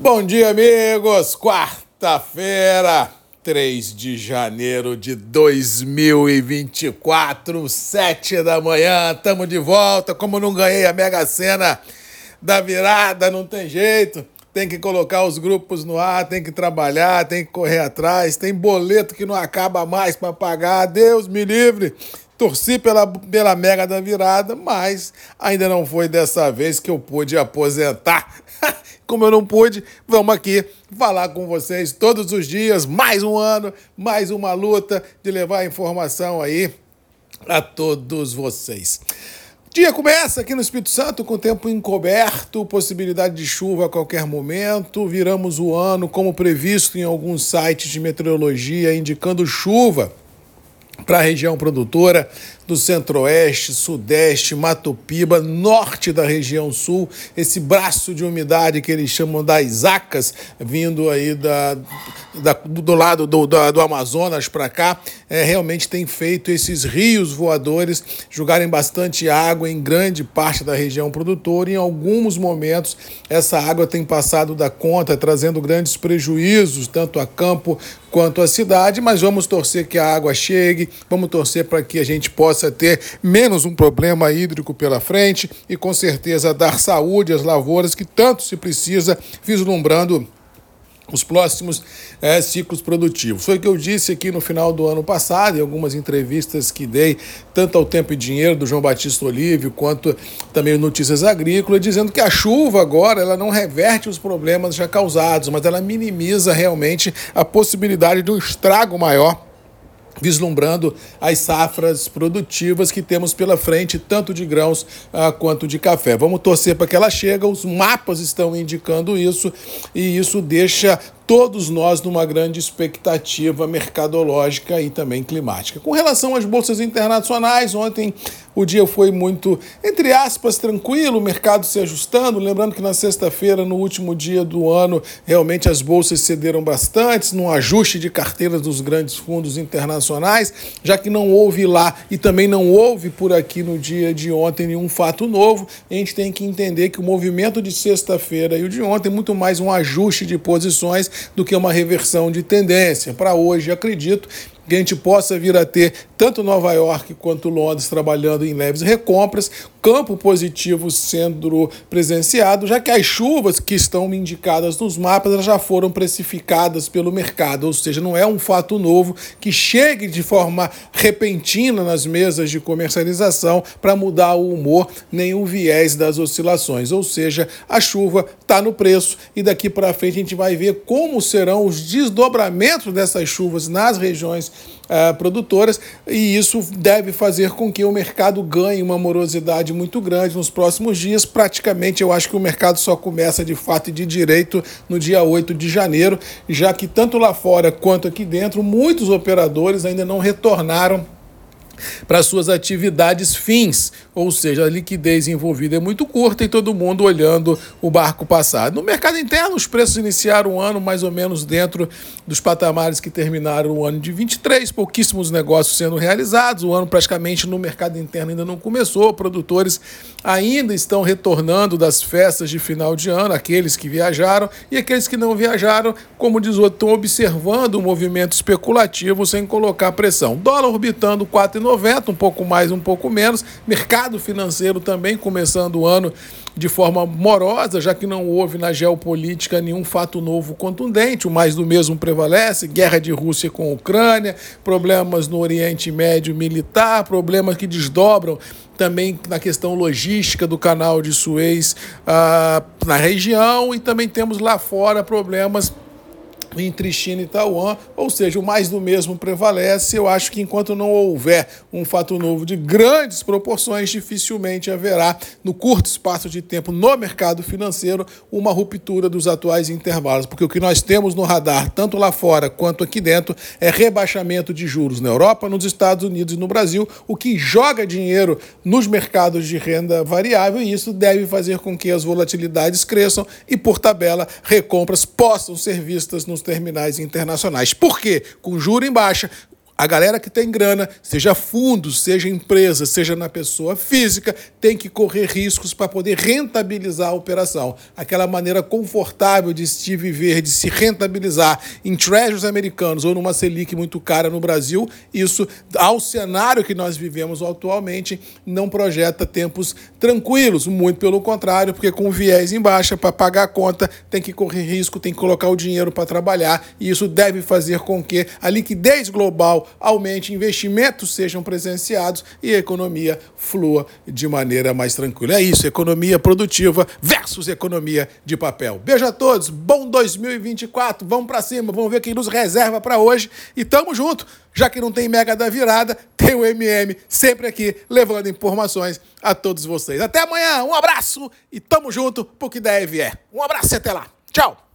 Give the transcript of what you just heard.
Bom dia, amigos! Quarta-feira, 3 de janeiro de 2024, 7 da manhã, estamos de volta. Como não ganhei a Mega Sena da virada, não tem jeito. Tem que colocar os grupos no ar, tem que trabalhar, tem que correr atrás, tem boleto que não acaba mais para pagar. Deus me livre. Torci pela, pela mega da virada, mas ainda não foi dessa vez que eu pude aposentar. Como eu não pude, vamos aqui falar com vocês todos os dias, mais um ano, mais uma luta de levar informação aí a todos vocês. Dia começa aqui no Espírito Santo com tempo encoberto, possibilidade de chuva a qualquer momento. Viramos o ano como previsto em alguns sites de meteorologia, indicando chuva para a região produtora do centro-oeste, sudeste, Mato Piba, norte da região sul, esse braço de umidade que eles chamam das acas, vindo aí da, da do lado do, do, do Amazonas para cá, é, realmente tem feito esses rios voadores jogarem bastante água em grande parte da região produtora. Em alguns momentos, essa água tem passado da conta, trazendo grandes prejuízos, tanto a campo quanto à cidade, mas vamos torcer que a água chegue, vamos torcer para que a gente possa possa ter menos um problema hídrico pela frente e com certeza dar saúde às lavouras que tanto se precisa, vislumbrando os próximos é, ciclos produtivos. Foi o que eu disse aqui no final do ano passado, em algumas entrevistas que dei, tanto ao Tempo e Dinheiro do João Batista Olívio, quanto também Notícias Agrícolas, dizendo que a chuva agora ela não reverte os problemas já causados, mas ela minimiza realmente a possibilidade de um estrago maior vislumbrando as safras produtivas que temos pela frente, tanto de grãos ah, quanto de café. Vamos torcer para que ela chegue, os mapas estão indicando isso, e isso deixa todos nós numa grande expectativa mercadológica e também climática. Com relação às bolsas internacionais, ontem o dia foi muito, entre aspas, tranquilo, o mercado se ajustando. Lembrando que na sexta-feira, no último dia do ano, realmente as bolsas cederam bastante, num ajuste de carteiras dos grandes fundos internacionais, já que não houve lá e também não houve por aqui no dia de ontem nenhum fato novo. A gente tem que entender que o movimento de sexta-feira e o de ontem é muito mais um ajuste de posições do que uma reversão de tendência. Para hoje, acredito que a gente possa vir a ter tanto Nova York quanto Londres trabalhando em leves recompras, campo positivo sendo presenciado, já que as chuvas que estão indicadas nos mapas já foram precificadas pelo mercado, ou seja, não é um fato novo que chegue de forma repentina nas mesas de comercialização para mudar o humor nem o viés das oscilações, ou seja, a chuva está no preço e daqui para frente a gente vai ver como serão os desdobramentos dessas chuvas nas regiões uh, produtoras e isso deve fazer com que o mercado ganhe uma morosidade muito grande nos próximos dias. Praticamente, eu acho que o mercado só começa de fato e de direito no dia 8 de janeiro, já que tanto lá fora quanto aqui dentro, muitos operadores ainda não retornaram para suas atividades fins, ou seja, a liquidez envolvida é muito curta e todo mundo olhando o barco passar. No mercado interno, os preços iniciaram o ano mais ou menos dentro dos patamares que terminaram o ano de 23, pouquíssimos negócios sendo realizados, o ano praticamente no mercado interno ainda não começou, produtores ainda estão retornando das festas de final de ano, aqueles que viajaram e aqueles que não viajaram, como diz o outro, estão observando o movimento especulativo sem colocar pressão. Dólar orbitando 4,90 90, um pouco mais, um pouco menos. Mercado financeiro também começando o ano de forma morosa, já que não houve na geopolítica nenhum fato novo contundente, o mais do mesmo prevalece, guerra de Rússia com Ucrânia, problemas no Oriente Médio militar, problemas que desdobram também na questão logística do canal de Suez ah, na região e também temos lá fora problemas entre China e Taiwan, ou seja, o mais do mesmo prevalece. Eu acho que enquanto não houver um fato novo de grandes proporções, dificilmente haverá, no curto espaço de tempo no mercado financeiro, uma ruptura dos atuais intervalos, porque o que nós temos no radar, tanto lá fora quanto aqui dentro, é rebaixamento de juros na Europa, nos Estados Unidos e no Brasil, o que joga dinheiro nos mercados de renda variável, e isso deve fazer com que as volatilidades cresçam e, por tabela, recompras possam ser vistas nos terminais internacionais. Por quê? Com juro em baixa, A galera que tem grana, seja fundos, seja empresa, seja na pessoa física, tem que correr riscos para poder rentabilizar a operação. Aquela maneira confortável de se viver, de se rentabilizar em treasures americanos ou numa Selic muito cara no Brasil, isso, ao cenário que nós vivemos atualmente, não projeta tempos tranquilos. Muito pelo contrário, porque com viés em baixa, para pagar a conta, tem que correr risco, tem que colocar o dinheiro para trabalhar, e isso deve fazer com que a liquidez global aumente, investimentos sejam presenciados e a economia flua de maneira mais tranquila. É isso, economia produtiva versus economia de papel. Beijo a todos, bom 2024, vamos para cima, vamos ver quem nos reserva para hoje e tamo junto. Já que não tem mega da virada, tem o MM sempre aqui levando informações a todos vocês. Até amanhã, um abraço e tamo junto pro que deve é. Um abraço e até lá. Tchau.